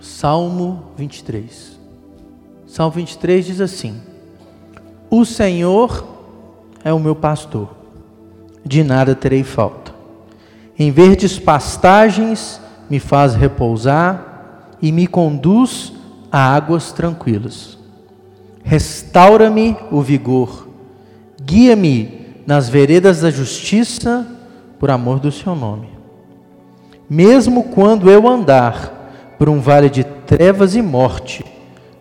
Salmo 23. Salmo 23 diz assim: O Senhor é o meu pastor, de nada terei falta. Em verdes pastagens me faz repousar e me conduz a águas tranquilas. Restaura-me o vigor, guia-me nas veredas da justiça, por amor do seu nome. Mesmo quando eu andar por um vale de trevas e morte,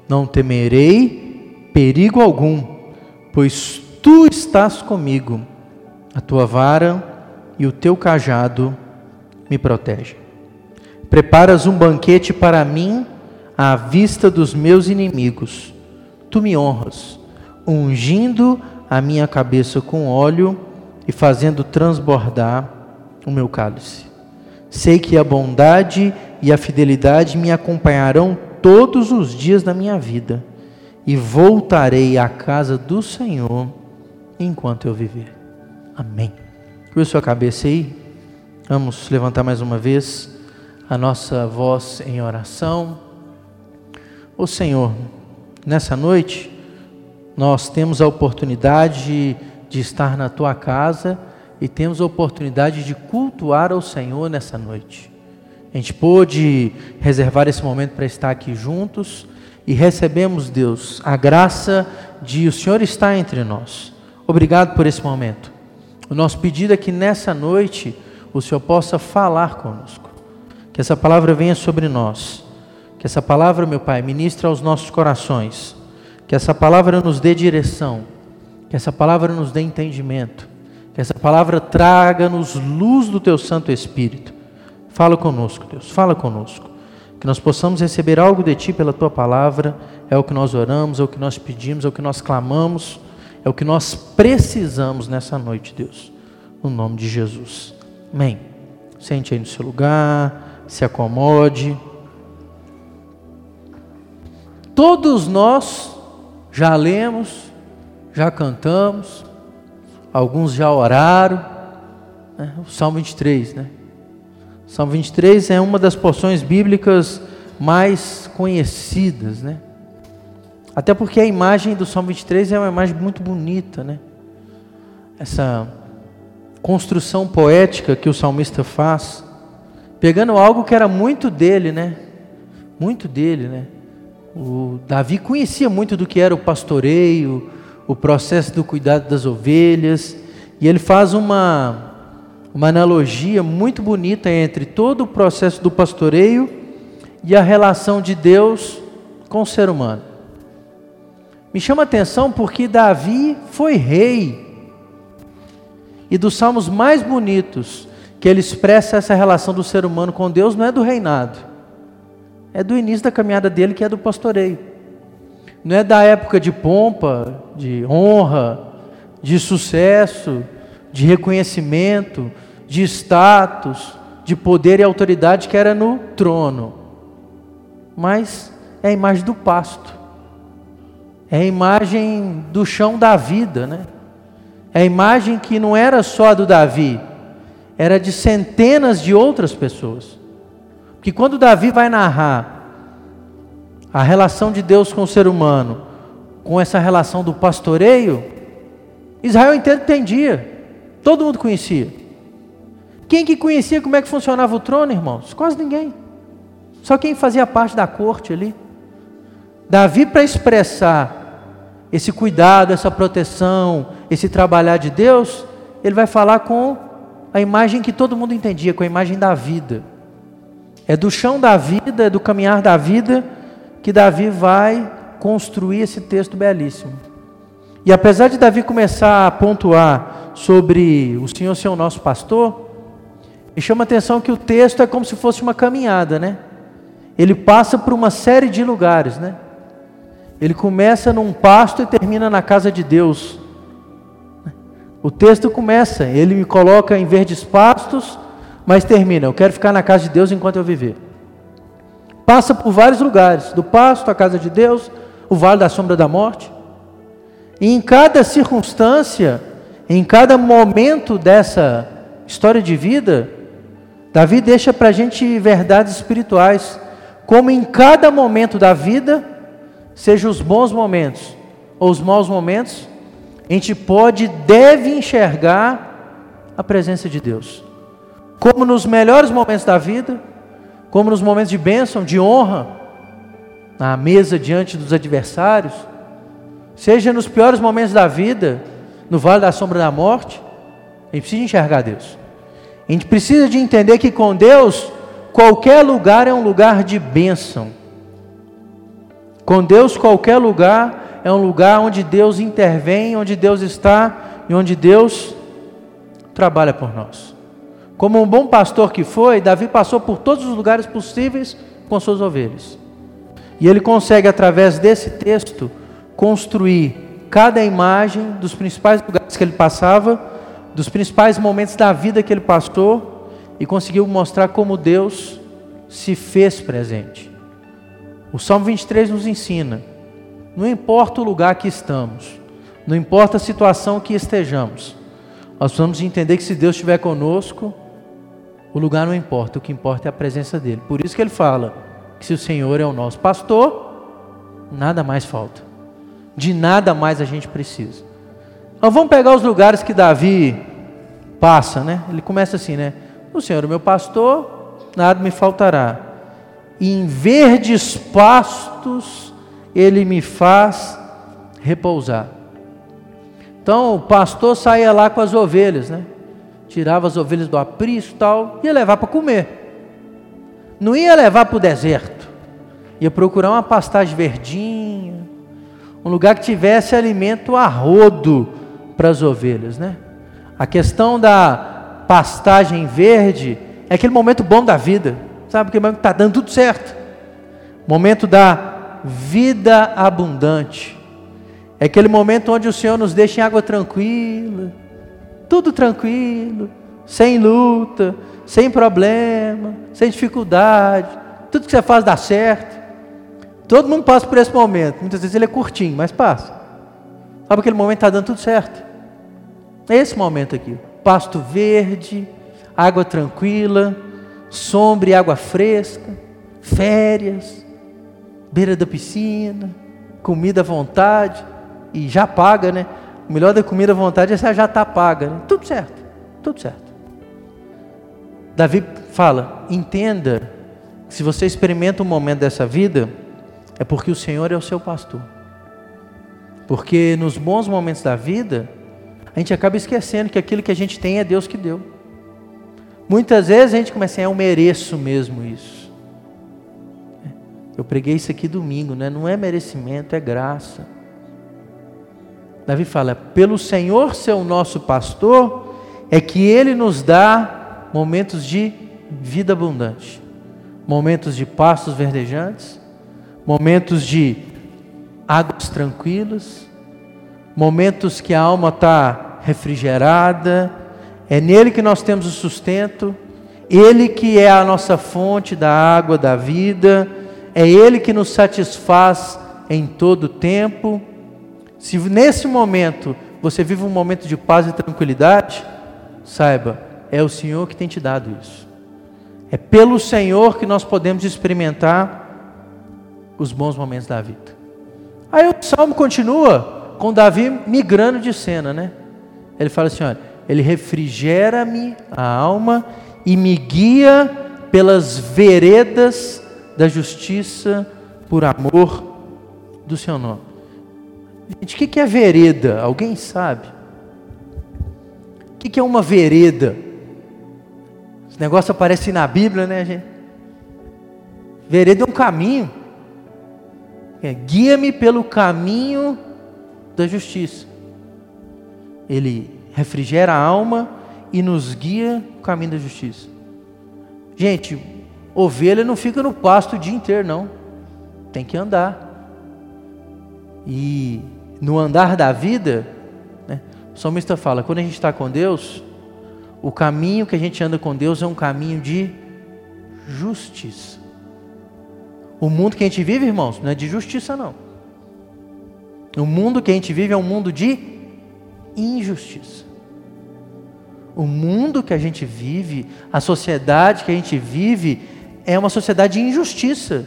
não temerei perigo algum, pois tu estás comigo, a tua vara e o teu cajado me protegem. Preparas um banquete para mim à vista dos meus inimigos. Tu me honras, ungindo a minha cabeça com óleo e fazendo transbordar o meu cálice. Sei que a bondade e a fidelidade me acompanharão todos os dias da minha vida, e voltarei à casa do Senhor enquanto eu viver. Amém. Curva sua cabeça aí. Vamos levantar mais uma vez a nossa voz em oração. Ô Senhor, nessa noite, nós temos a oportunidade de estar na tua casa e temos a oportunidade de cultuar ao Senhor nessa noite. A gente pôde reservar esse momento para estar aqui juntos e recebemos, Deus, a graça de o Senhor estar entre nós. Obrigado por esse momento. O nosso pedido é que nessa noite o Senhor possa falar conosco, que essa palavra venha sobre nós, que essa palavra, meu Pai, ministre aos nossos corações, que essa palavra nos dê direção, que essa palavra nos dê entendimento, que essa palavra traga-nos luz do Teu Santo Espírito. Fala conosco, Deus, fala conosco. Que nós possamos receber algo de Ti pela Tua palavra, é o que nós oramos, é o que nós pedimos, é o que nós clamamos, é o que nós precisamos nessa noite, Deus. No nome de Jesus. Amém. Sente aí no seu lugar, se acomode. Todos nós já lemos, já cantamos, alguns já oraram. Né? O Salmo 23, né? Salmo 23 é uma das porções bíblicas mais conhecidas, né? Até porque a imagem do Salmo 23 é uma imagem muito bonita, né? Essa construção poética que o salmista faz, pegando algo que era muito dele, né? Muito dele, né? O Davi conhecia muito do que era o pastoreio, o processo do cuidado das ovelhas, e ele faz uma, uma analogia muito bonita entre todo o processo do pastoreio e a relação de Deus com o ser humano. Me chama a atenção porque Davi foi rei, e dos salmos mais bonitos que ele expressa essa relação do ser humano com Deus não é do reinado, é do início da caminhada dele, que é do pastoreio. Não é da época de pompa, de honra, de sucesso, de reconhecimento, de status, de poder e autoridade que era no trono. Mas é a imagem do pasto. É a imagem do chão da vida, né? É a imagem que não era só do Davi, era de centenas de outras pessoas. Que quando Davi vai narrar a relação de Deus com o ser humano, com essa relação do pastoreio, Israel inteiro entendia, todo mundo conhecia. Quem que conhecia como é que funcionava o trono, irmãos? Quase ninguém. Só quem fazia parte da corte ali. Davi, para expressar esse cuidado, essa proteção, esse trabalhar de Deus, ele vai falar com a imagem que todo mundo entendia, com a imagem da vida. É do chão da vida, é do caminhar da vida, que Davi vai construir esse texto belíssimo. E apesar de Davi começar a pontuar sobre o Senhor ser o nosso pastor, me chama a atenção que o texto é como se fosse uma caminhada, né? Ele passa por uma série de lugares, né? Ele começa num pasto e termina na casa de Deus. O texto começa, ele me coloca em verdes pastos, mas termina: Eu quero ficar na casa de Deus enquanto eu viver. Passa por vários lugares, do pasto à casa de Deus, o vale da sombra da morte. E em cada circunstância, em cada momento dessa história de vida, Davi deixa para a gente verdades espirituais, como em cada momento da vida, seja os bons momentos ou os maus momentos, a gente pode e deve enxergar a presença de Deus. Como nos melhores momentos da vida, como nos momentos de bênção, de honra, na mesa diante dos adversários, seja nos piores momentos da vida, no vale da sombra da morte, a gente precisa enxergar Deus. A gente precisa de entender que com Deus, qualquer lugar é um lugar de bênção. Com Deus, qualquer lugar é um lugar onde Deus intervém, onde Deus está e onde Deus trabalha por nós. Como um bom pastor que foi, Davi passou por todos os lugares possíveis com suas ovelhas. E ele consegue, através desse texto, construir cada imagem dos principais lugares que ele passava, dos principais momentos da vida que ele passou, e conseguiu mostrar como Deus se fez presente. O Salmo 23 nos ensina: não importa o lugar que estamos, não importa a situação que estejamos, nós precisamos entender que se Deus estiver conosco, o lugar não importa, o que importa é a presença dele. Por isso que ele fala que se o Senhor é o nosso pastor, nada mais falta. De nada mais a gente precisa. Então vamos pegar os lugares que Davi passa, né? Ele começa assim, né? O Senhor meu pastor, nada me faltará. Em verdes pastos ele me faz repousar. Então o pastor saía lá com as ovelhas, né? tirava as ovelhas do aprisco e tal, ia levar para comer. Não ia levar para o deserto. Ia procurar uma pastagem verdinha, um lugar que tivesse alimento a rodo para as ovelhas, né? A questão da pastagem verde é aquele momento bom da vida, sabe? Que está dando tudo certo. Momento da vida abundante. É aquele momento onde o Senhor nos deixa em água tranquila tudo tranquilo, sem luta, sem problema, sem dificuldade, tudo que você faz dá certo. Todo mundo passa por esse momento. Muitas vezes ele é curtinho, mas passa. Sabe aquele momento está dando tudo certo? Esse momento aqui. Pasto verde, água tranquila, sombra e água fresca, férias, beira da piscina, comida à vontade e já paga, né? O melhor da comida à vontade é se já está paga. Né? Tudo certo, tudo certo. Davi fala: entenda que se você experimenta um momento dessa vida, é porque o Senhor é o seu pastor. Porque nos bons momentos da vida, a gente acaba esquecendo que aquilo que a gente tem é Deus que deu. Muitas vezes a gente começa a eu mereço mesmo isso. Eu preguei isso aqui domingo, né? Não é merecimento, é graça. Davi fala: pelo Senhor ser o nosso pastor, é que Ele nos dá momentos de vida abundante, momentos de pastos verdejantes, momentos de águas tranquilas, momentos que a alma está refrigerada, é nele que nós temos o sustento, Ele que é a nossa fonte da água da vida, é Ele que nos satisfaz em todo o tempo. Se nesse momento você vive um momento de paz e tranquilidade, saiba, é o Senhor que tem te dado isso. É pelo Senhor que nós podemos experimentar os bons momentos da vida. Aí o salmo continua com Davi migrando de cena, né? Ele fala assim: olha, ele refrigera-me a alma e me guia pelas veredas da justiça por amor do seu nome. Gente, o que é vereda? Alguém sabe? O que é uma vereda? Esse negócio aparece na Bíblia, né, gente? Vereda é um caminho. É, Guia-me pelo caminho da justiça. Ele refrigera a alma e nos guia o caminho da justiça. Gente, ovelha não fica no pasto o dia inteiro, não. Tem que andar. E no andar da vida, né, o salmista fala: quando a gente está com Deus, o caminho que a gente anda com Deus é um caminho de justiça. O mundo que a gente vive, irmãos, não é de justiça, não. O mundo que a gente vive é um mundo de injustiça. O mundo que a gente vive, a sociedade que a gente vive, é uma sociedade de injustiça.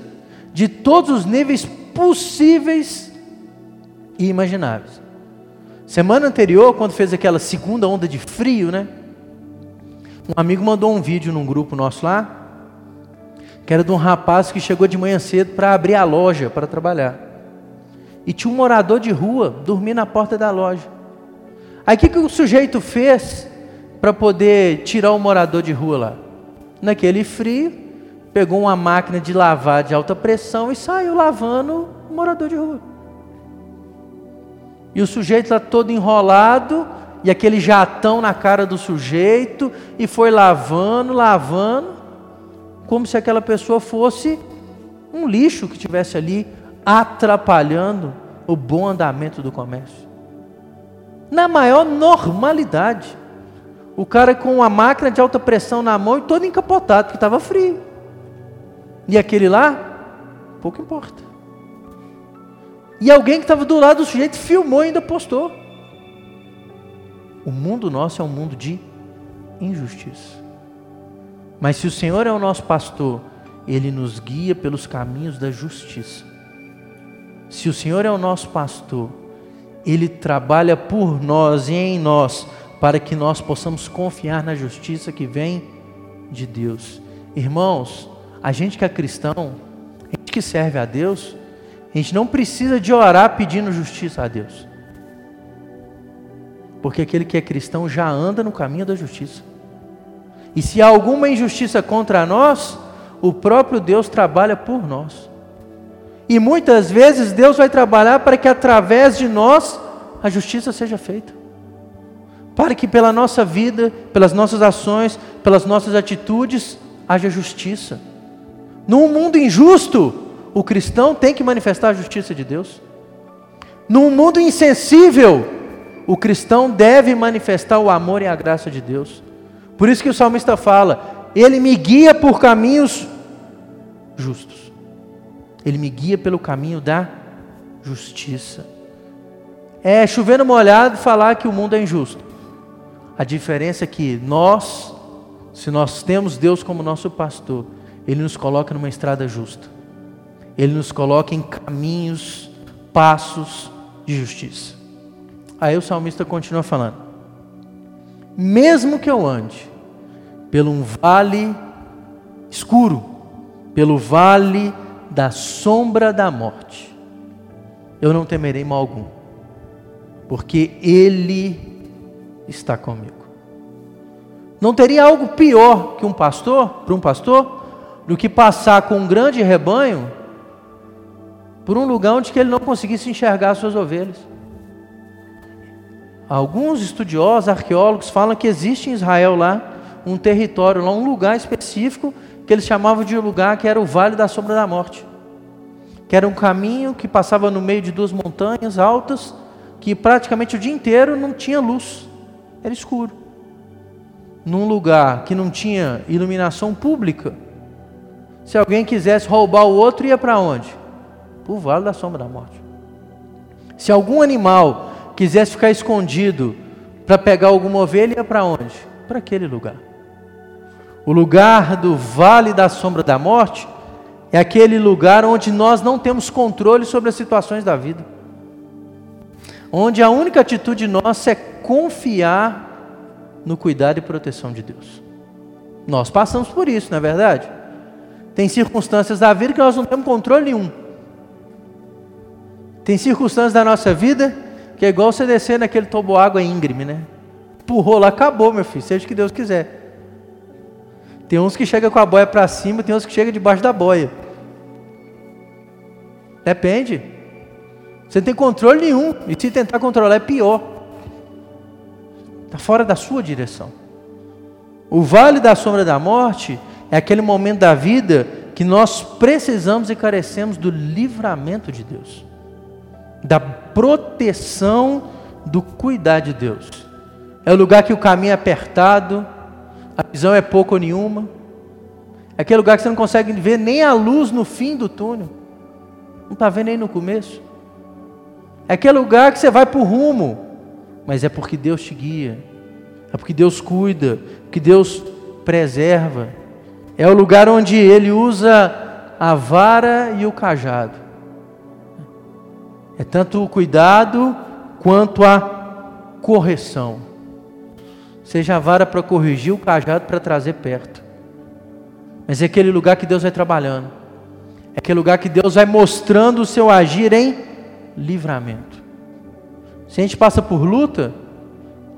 de todos os níveis possíveis e imagináveis. Semana anterior, quando fez aquela segunda onda de frio, né? Um amigo mandou um vídeo num grupo nosso lá, que era de um rapaz que chegou de manhã cedo para abrir a loja para trabalhar. E tinha um morador de rua dormindo na porta da loja. Aí o que, que o sujeito fez para poder tirar o morador de rua lá? Naquele frio, pegou uma máquina de lavar de alta pressão e saiu lavando o morador de rua. E o sujeito lá todo enrolado, e aquele jatão na cara do sujeito, e foi lavando, lavando, como se aquela pessoa fosse um lixo que tivesse ali atrapalhando o bom andamento do comércio na maior normalidade. O cara com uma máquina de alta pressão na mão e todo encapotado, porque estava frio. E aquele lá, pouco importa. E alguém que estava do lado do sujeito filmou e ainda postou. O mundo nosso é um mundo de injustiça. Mas se o Senhor é o nosso pastor, ele nos guia pelos caminhos da justiça. Se o Senhor é o nosso pastor, ele trabalha por nós e em nós, para que nós possamos confiar na justiça que vem de Deus. Irmãos, a gente que é cristão, a gente que serve a Deus, a gente não precisa de orar pedindo justiça a Deus. Porque aquele que é cristão já anda no caminho da justiça. E se há alguma injustiça contra nós, o próprio Deus trabalha por nós. E muitas vezes Deus vai trabalhar para que através de nós a justiça seja feita. Para que pela nossa vida, pelas nossas ações, pelas nossas atitudes, haja justiça. Num mundo injusto, o cristão tem que manifestar a justiça de Deus. Num mundo insensível, o cristão deve manifestar o amor e a graça de Deus. Por isso que o salmista fala: Ele me guia por caminhos justos. Ele me guia pelo caminho da justiça. É chover no molhado falar que o mundo é injusto. A diferença é que nós, se nós temos Deus como nosso pastor, Ele nos coloca numa estrada justa. Ele nos coloca em caminhos, passos de justiça. Aí o salmista continua falando: Mesmo que eu ande pelo um vale escuro, pelo vale da sombra da morte, eu não temerei mal algum, porque Ele está comigo. Não teria algo pior que um pastor, para um pastor, do que passar com um grande rebanho por um lugar onde ele não conseguisse enxergar as suas ovelhas. Alguns estudiosos, arqueólogos falam que existe em Israel lá um território, lá um lugar específico que eles chamavam de lugar que era o Vale da Sombra da Morte, que era um caminho que passava no meio de duas montanhas altas, que praticamente o dia inteiro não tinha luz, era escuro. Num lugar que não tinha iluminação pública, se alguém quisesse roubar o outro, ia para onde? Para o Vale da Sombra da Morte. Se algum animal quisesse ficar escondido para pegar alguma ovelha, ia para onde? Para aquele lugar. O lugar do vale da sombra da morte é aquele lugar onde nós não temos controle sobre as situações da vida. Onde a única atitude nossa é confiar no cuidado e proteção de Deus. Nós passamos por isso, não é verdade? Tem circunstâncias da vida que nós não temos controle nenhum. Tem circunstâncias da nossa vida que é igual você descer naquele toboágua íngreme, né? Empurrou lá, acabou, meu filho, seja o que Deus quiser. Tem uns que chegam com a boia para cima, tem uns que chegam debaixo da boia. Depende. Você não tem controle nenhum. E se tentar controlar é pior. Está fora da sua direção. O vale da sombra da morte é aquele momento da vida que nós precisamos e carecemos do livramento de Deus, da proteção do cuidar de Deus. É o lugar que o caminho é apertado, a visão é pouco ou nenhuma. É aquele lugar que você não consegue ver nem a luz no fim do túnel. Não está vendo nem no começo. É aquele lugar que você vai para o rumo, mas é porque Deus te guia, é porque Deus cuida, que Deus preserva. É o lugar onde Ele usa a vara e o cajado. É tanto o cuidado quanto a correção. Seja a vara para corrigir, o cajado para trazer perto. Mas é aquele lugar que Deus vai trabalhando. É aquele lugar que Deus vai mostrando o seu agir em livramento. Se a gente passa por luta,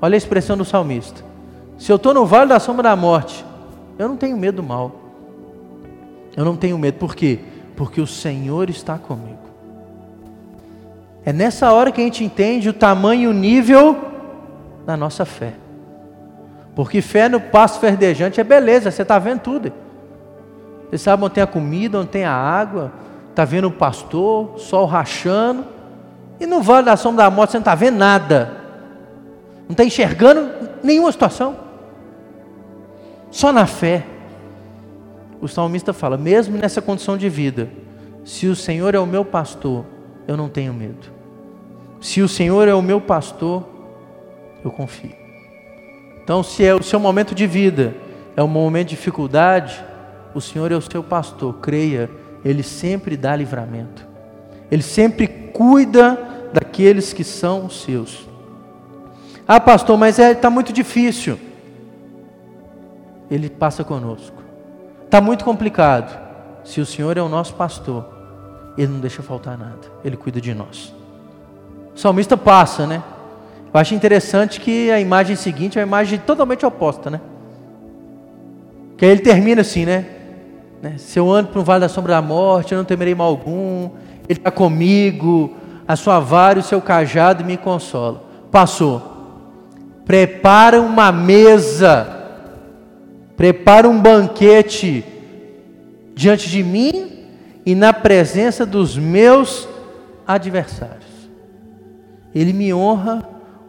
olha a expressão do salmista. Se eu estou no vale da sombra da morte, eu não tenho medo do mal. Eu não tenho medo, por quê? Porque o Senhor está comigo. É nessa hora que a gente entende o tamanho e o nível da nossa fé. Porque fé no passo verdejante é beleza, você está vendo tudo. Você sabe onde tem a comida, onde tem a água, está vendo o pastor, sol rachando. E no vale da sombra da morte você não está vendo nada. Não está enxergando nenhuma situação. Só na fé. O salmista fala: mesmo nessa condição de vida, se o Senhor é o meu pastor, eu não tenho medo. Se o Senhor é o meu pastor, eu confio. Então, se é o seu momento de vida, é um momento de dificuldade, o Senhor é o seu pastor, creia, Ele sempre dá livramento, Ele sempre cuida daqueles que são os seus. Ah, pastor, mas está é, tá muito difícil. Ele passa conosco. Está muito complicado. Se o Senhor é o nosso pastor, Ele não deixa faltar nada, Ele cuida de nós. O salmista passa, né? Eu acho interessante que a imagem seguinte é uma imagem totalmente oposta, né? Que aí ele termina assim, né? Né? Se eu ando para um vale da sombra da morte, eu não temerei mal algum, Ele está comigo, a sua vara e o seu cajado me consola. Passou. Prepara uma mesa, prepara um banquete diante de mim e na presença dos meus adversários. Ele me honra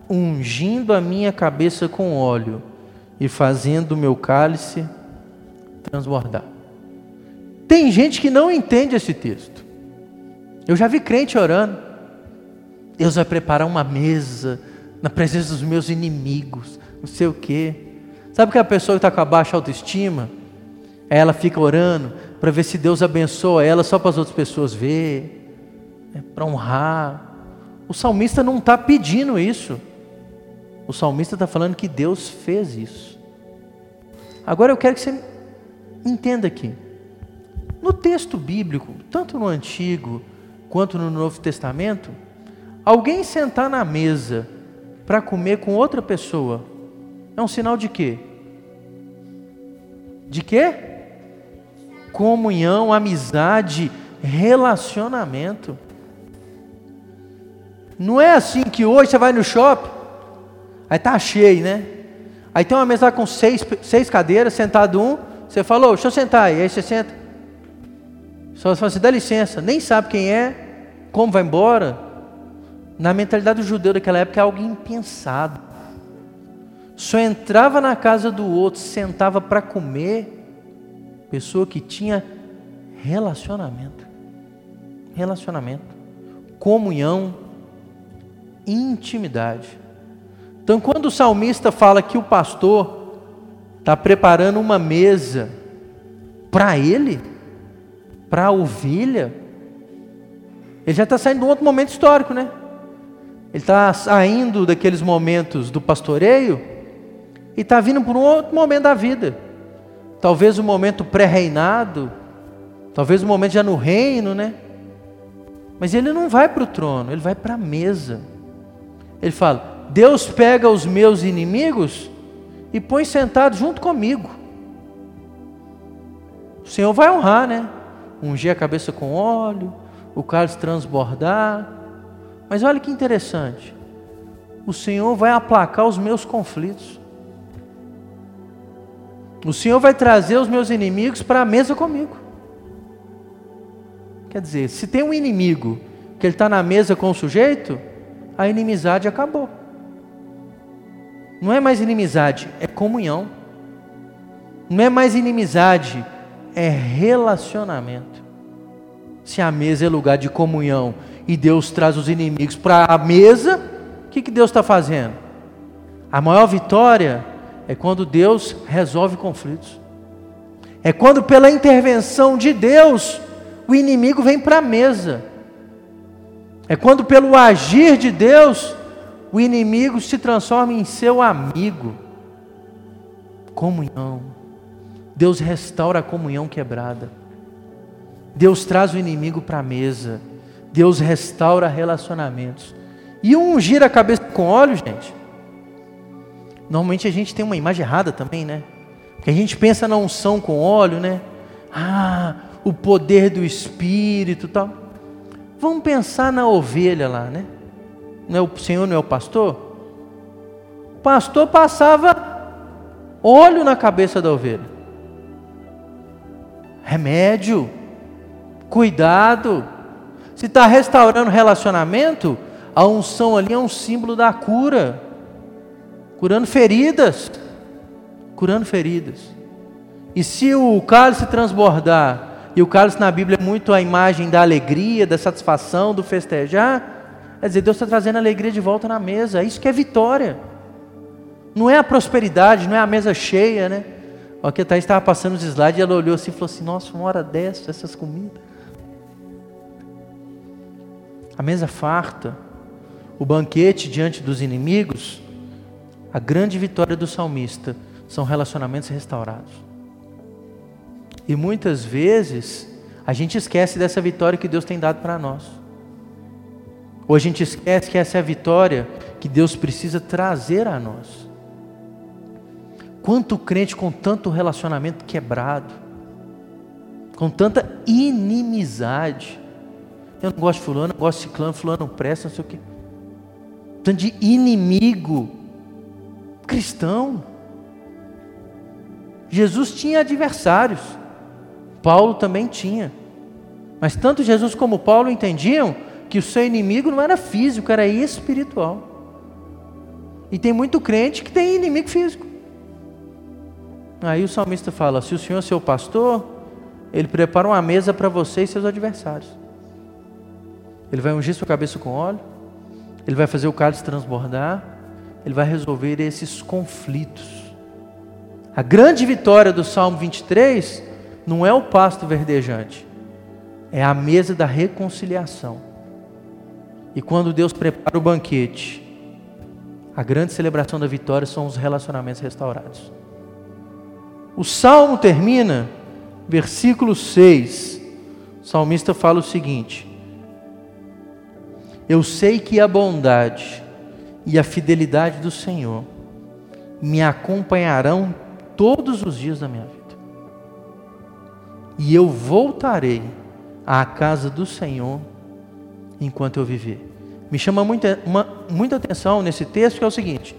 ungindo a minha cabeça com óleo e fazendo o meu cálice transbordar. Tem gente que não entende esse texto. Eu já vi crente orando. Deus vai preparar uma mesa na presença dos meus inimigos, não sei o quê. Sabe que a pessoa que está com a baixa autoestima, ela fica orando para ver se Deus abençoa ela só para as outras pessoas ver, né, para honrar. O salmista não está pedindo isso. O salmista está falando que Deus fez isso. Agora eu quero que você entenda aqui. No texto bíblico, tanto no Antigo quanto no Novo Testamento, alguém sentar na mesa para comer com outra pessoa é um sinal de quê? De quê? Comunhão, amizade, relacionamento. Não é assim que hoje você vai no shopping, aí tá cheio, né? Aí tem uma mesa com seis, seis cadeiras, sentado um, você falou, deixa eu sentar aí, aí você senta. Só fala assim, dá licença, nem sabe quem é, como vai embora. Na mentalidade do judeu daquela época é algo impensado. Só entrava na casa do outro, sentava para comer, pessoa que tinha relacionamento. Relacionamento, comunhão, intimidade. Então, quando o salmista fala que o pastor está preparando uma mesa para ele, para a ovelha, ele já está saindo de um outro momento histórico, né? Ele está saindo daqueles momentos do pastoreio e está vindo para um outro momento da vida. Talvez um momento pré-reinado, talvez um momento já no reino, né? Mas ele não vai para o trono, ele vai para a mesa. Ele fala: Deus pega os meus inimigos e põe sentado junto comigo. O Senhor vai honrar, né? ungir a cabeça com óleo, o cálice transbordar. Mas olha que interessante. O Senhor vai aplacar os meus conflitos. O Senhor vai trazer os meus inimigos para a mesa comigo. Quer dizer, se tem um inimigo que ele está na mesa com o sujeito, a inimizade acabou. Não é mais inimizade, é comunhão. Não é mais inimizade, é relacionamento. Se a mesa é lugar de comunhão e Deus traz os inimigos para a mesa, o que, que Deus está fazendo? A maior vitória é quando Deus resolve conflitos. É quando, pela intervenção de Deus, o inimigo vem para a mesa. É quando, pelo agir de Deus, o inimigo se transforma em seu amigo. Comunhão. Deus restaura a comunhão quebrada. Deus traz o inimigo para a mesa. Deus restaura relacionamentos. E um gira a cabeça com óleo, gente. Normalmente a gente tem uma imagem errada também, né? Porque a gente pensa na unção com óleo, né? Ah, o poder do Espírito tal. Vamos pensar na ovelha lá, né? Não é o Senhor não é o pastor? O pastor passava óleo na cabeça da ovelha. Remédio, cuidado. Se está restaurando relacionamento, a unção ali é um símbolo da cura, curando feridas, curando feridas. E se o cálice transbordar, e o cálice na Bíblia é muito a imagem da alegria, da satisfação, do festejar, quer dizer, Deus está trazendo a alegria de volta na mesa, isso que é vitória. Não é a prosperidade, não é a mesa cheia, né? Aqui a Thaís estava passando os slides e ela olhou assim e falou assim: Nossa, uma hora dessa, essas comidas. A mesa farta, o banquete diante dos inimigos, a grande vitória do salmista são relacionamentos restaurados. E muitas vezes a gente esquece dessa vitória que Deus tem dado para nós. Ou a gente esquece que essa é a vitória que Deus precisa trazer a nós. Quanto crente com tanto relacionamento quebrado, com tanta inimizade. Eu não gosto de fulano, eu gosto de ciclano, fulano não presta, não sei o quê. Tanto de inimigo cristão. Jesus tinha adversários. Paulo também tinha. Mas tanto Jesus como Paulo entendiam que o seu inimigo não era físico, era espiritual. E tem muito crente que tem inimigo físico. Aí o salmista fala: se o Senhor é seu pastor, ele prepara uma mesa para você e seus adversários. Ele vai ungir sua cabeça com óleo, ele vai fazer o cálice transbordar, ele vai resolver esses conflitos. A grande vitória do Salmo 23 não é o pasto verdejante, é a mesa da reconciliação. E quando Deus prepara o banquete, a grande celebração da vitória são os relacionamentos restaurados. O salmo termina, versículo 6. O salmista fala o seguinte: Eu sei que a bondade e a fidelidade do Senhor me acompanharão todos os dias da minha vida. E eu voltarei à casa do Senhor enquanto eu viver. Me chama muita, uma, muita atenção nesse texto que é o seguinte: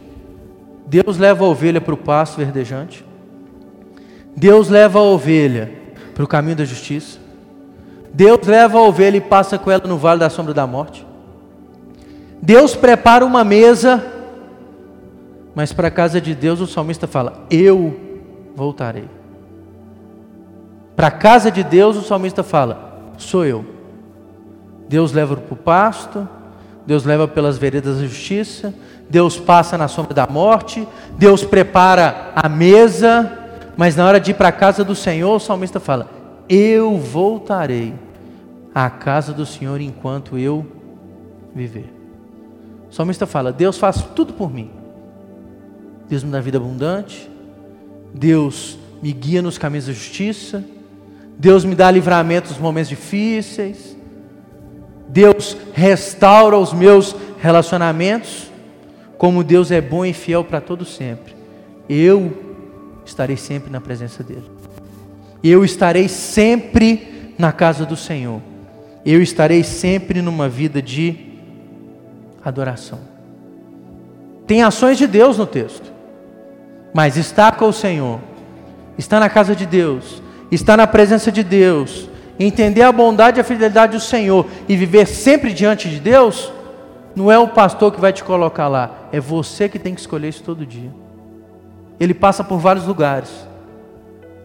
Deus leva a ovelha para o pasto verdejante, Deus leva a ovelha para o caminho da justiça, Deus leva a ovelha e passa com ela no vale da sombra da morte, Deus prepara uma mesa, mas para a casa de Deus o salmista fala: Eu voltarei. Para a casa de Deus, o salmista fala: Sou eu. Deus leva para o pasto, Deus leva pelas veredas da justiça, Deus passa na sombra da morte, Deus prepara a mesa, mas na hora de ir para a casa do Senhor, o salmista fala: Eu voltarei à casa do Senhor enquanto eu viver. O salmista fala: Deus faz tudo por mim. Deus me dá vida abundante, Deus me guia nos caminhos da justiça, Deus me dá livramento nos momentos difíceis. Deus restaura os meus relacionamentos. Como Deus é bom e fiel para todo sempre. Eu estarei sempre na presença dele. Eu estarei sempre na casa do Senhor. Eu estarei sempre numa vida de adoração. Tem ações de Deus no texto. Mas está com o Senhor. Está na casa de Deus estar na presença de Deus, entender a bondade e a fidelidade do Senhor e viver sempre diante de Deus, não é o pastor que vai te colocar lá, é você que tem que escolher isso todo dia. Ele passa por vários lugares.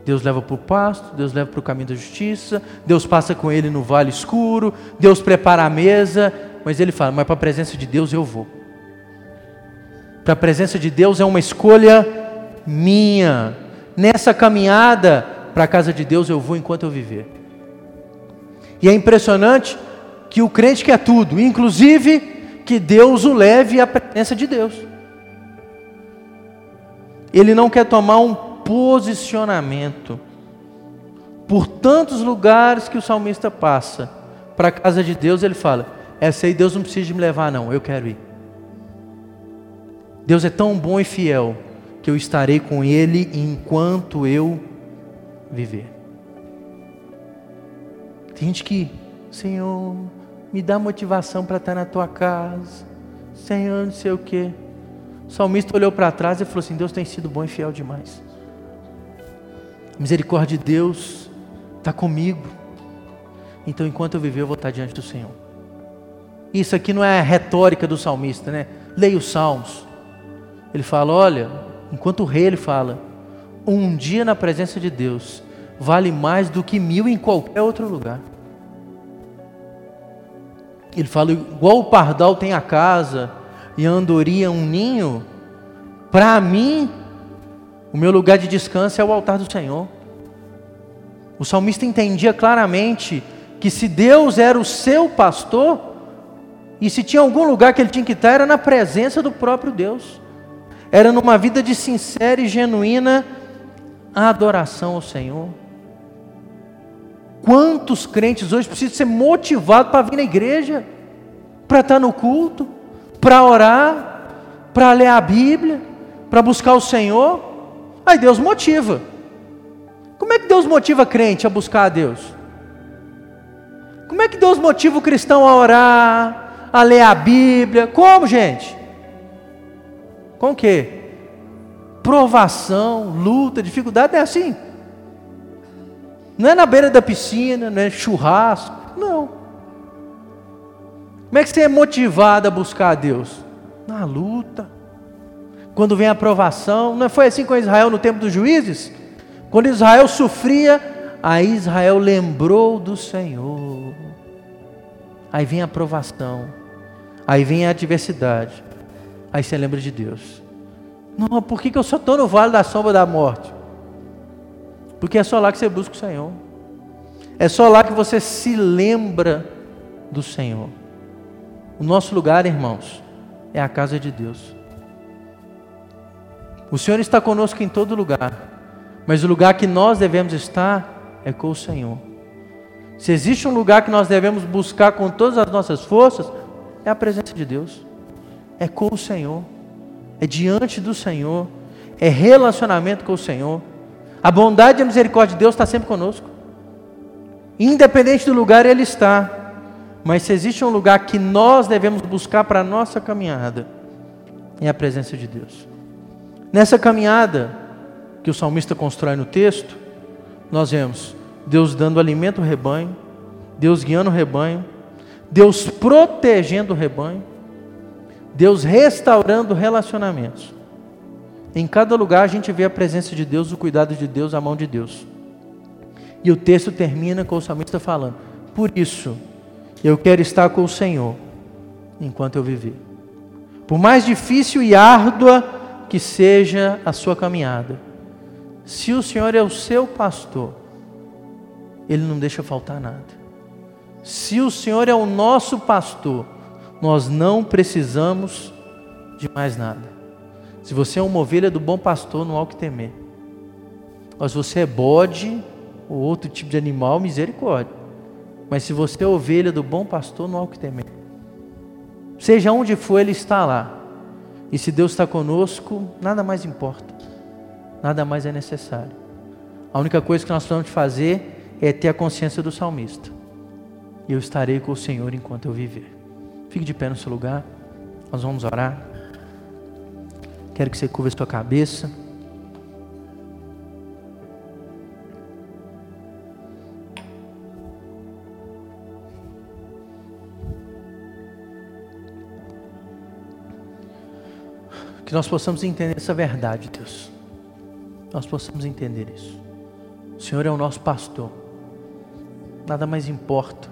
Deus leva para o pasto, Deus leva para o caminho da justiça, Deus passa com ele no vale escuro, Deus prepara a mesa, mas ele fala: Mas para a presença de Deus eu vou. Para a presença de Deus é uma escolha minha. Nessa caminhada, para a casa de Deus eu vou enquanto eu viver. E é impressionante que o crente quer tudo, inclusive que Deus o leve à presença de Deus. Ele não quer tomar um posicionamento. Por tantos lugares que o salmista passa, para a casa de Deus, ele fala: Essa aí Deus não precisa de me levar, não, eu quero ir. Deus é tão bom e fiel que eu estarei com Ele enquanto eu viver. Tem gente que, Senhor, me dá motivação para estar na tua casa, Senhor, não sei o quê. O salmista olhou para trás e falou assim: Deus tem sido bom e fiel demais. A misericórdia de Deus está comigo. Então, enquanto eu viver, eu vou estar diante do Senhor. Isso aqui não é a retórica do salmista, né? Leia os salmos. Ele fala: olha, enquanto o rei ele fala, um dia na presença de Deus vale mais do que mil em qualquer outro lugar. Ele fala: igual o pardal tem a casa, e a andorinha um ninho, para mim, o meu lugar de descanso é o altar do Senhor. O salmista entendia claramente que se Deus era o seu pastor, e se tinha algum lugar que ele tinha que estar, era na presença do próprio Deus, era numa vida de sincera e genuína adoração ao Senhor. Quantos crentes hoje precisam ser motivados para vir na igreja, para estar no culto? para orar, para ler a Bíblia, para buscar o Senhor. Aí Deus motiva. Como é que Deus motiva crente a buscar a Deus? Como é que Deus motiva o cristão a orar, a ler a Bíblia? Como, gente? Com o quê? Provação, luta, dificuldade, é assim. Não é na beira da piscina, não é churrasco, não. Como é que você é motivado a buscar a Deus? Na luta. Quando vem a aprovação, não foi assim com Israel no tempo dos juízes? Quando Israel sofria, aí Israel lembrou do Senhor. Aí vem a aprovação. Aí vem a adversidade. Aí você lembra de Deus. Não, por que, que eu só estou no vale da sombra da morte? Porque é só lá que você busca o Senhor. É só lá que você se lembra do Senhor. O nosso lugar, irmãos, é a casa de Deus. O Senhor está conosco em todo lugar, mas o lugar que nós devemos estar é com o Senhor. Se existe um lugar que nós devemos buscar com todas as nossas forças, é a presença de Deus, é com o Senhor, é diante do Senhor, é relacionamento com o Senhor. A bondade e a misericórdia de Deus está sempre conosco, independente do lugar, Ele está. Mas se existe um lugar que nós devemos buscar para a nossa caminhada, é a presença de Deus. Nessa caminhada que o salmista constrói no texto, nós vemos Deus dando alimento ao rebanho, Deus guiando o rebanho, Deus protegendo o rebanho, Deus restaurando relacionamentos. Em cada lugar a gente vê a presença de Deus, o cuidado de Deus, a mão de Deus. E o texto termina com o salmista falando: Por isso, eu quero estar com o Senhor enquanto eu viver. Por mais difícil e árdua que seja a sua caminhada, se o Senhor é o seu pastor, Ele não deixa faltar nada. Se o Senhor é o nosso pastor, nós não precisamos de mais nada. Se você é uma ovelha do bom pastor, não há o que temer. Mas se você é bode ou outro tipo de animal, misericórdia. Mas se você é ovelha do bom pastor, não há o que temer. Seja onde for, Ele está lá. E se Deus está conosco, nada mais importa. Nada mais é necessário. A única coisa que nós precisamos fazer é ter a consciência do salmista. Eu estarei com o Senhor enquanto eu viver. Fique de pé no seu lugar. Nós vamos orar. Quero que você curva a sua cabeça. Que nós possamos entender essa verdade, Deus. Nós possamos entender isso. O Senhor é o nosso pastor. Nada mais importa.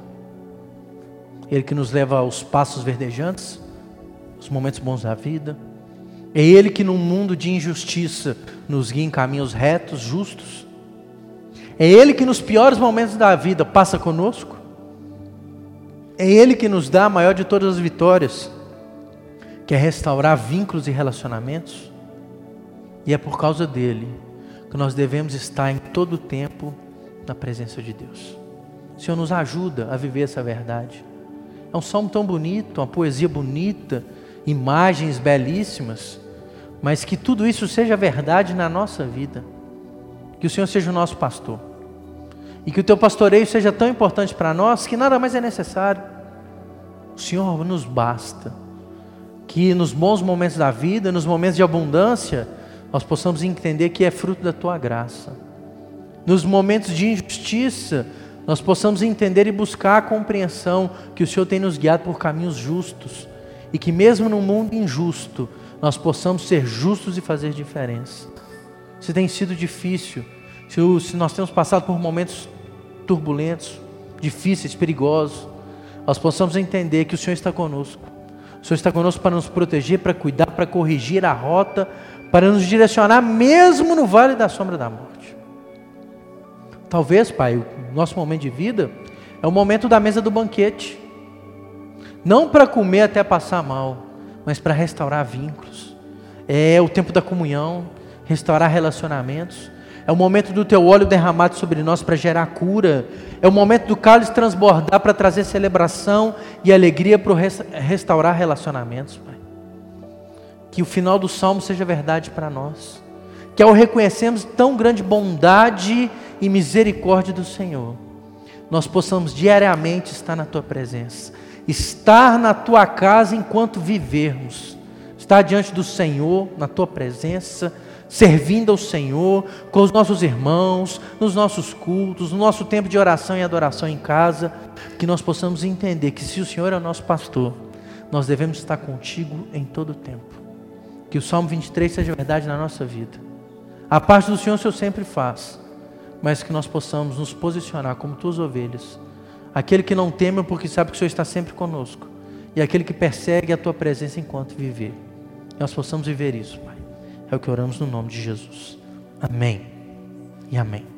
Ele que nos leva aos passos verdejantes, os momentos bons da vida. É Ele que num mundo de injustiça nos guia em caminhos retos, justos. É Ele que nos piores momentos da vida passa conosco. É Ele que nos dá a maior de todas as vitórias, que é restaurar vínculos e relacionamentos. E é por causa dele que nós devemos estar em todo o tempo na presença de Deus. O Senhor nos ajuda a viver essa verdade. É um salmo tão bonito, uma poesia bonita, imagens belíssimas, mas que tudo isso seja verdade na nossa vida. Que o Senhor seja o nosso pastor. E que o teu pastoreio seja tão importante para nós que nada mais é necessário. O Senhor nos basta. Que nos bons momentos da vida, nos momentos de abundância, nós possamos entender que é fruto da tua graça. Nos momentos de injustiça, nós possamos entender e buscar a compreensão que o Senhor tem nos guiado por caminhos justos e que mesmo no mundo injusto, nós possamos ser justos e fazer diferença. Se tem sido difícil, se, nós temos passado por momentos turbulentos, difíceis, perigosos, nós possamos entender que o Senhor está conosco. O Senhor está conosco para nos proteger, para cuidar, para corrigir a rota, para nos direcionar mesmo no vale da sombra da morte. Talvez, Pai, o nosso momento de vida é o momento da mesa do banquete. Não para comer até passar mal, mas para restaurar vínculos. É o tempo da comunhão, restaurar relacionamentos. É o momento do teu óleo derramado sobre nós para gerar cura. É o momento do cálice transbordar para trazer celebração e alegria para restaurar relacionamentos, Pai. Que o final do salmo seja verdade para nós. Que ao reconhecermos tão grande bondade e misericórdia do Senhor, nós possamos diariamente estar na tua presença, estar na tua casa enquanto vivermos, estar diante do Senhor, na tua presença, servindo ao Senhor, com os nossos irmãos, nos nossos cultos, no nosso tempo de oração e adoração em casa, que nós possamos entender que se o Senhor é o nosso pastor, nós devemos estar contigo em todo o tempo. Que o Salmo 23 seja verdade na nossa vida. A parte do Senhor o Senhor sempre faz mas que nós possamos nos posicionar como tuas ovelhas. Aquele que não teme porque sabe que o Senhor está sempre conosco. E aquele que persegue a tua presença enquanto viver. Nós possamos viver isso, Pai. É o que oramos no nome de Jesus. Amém e amém.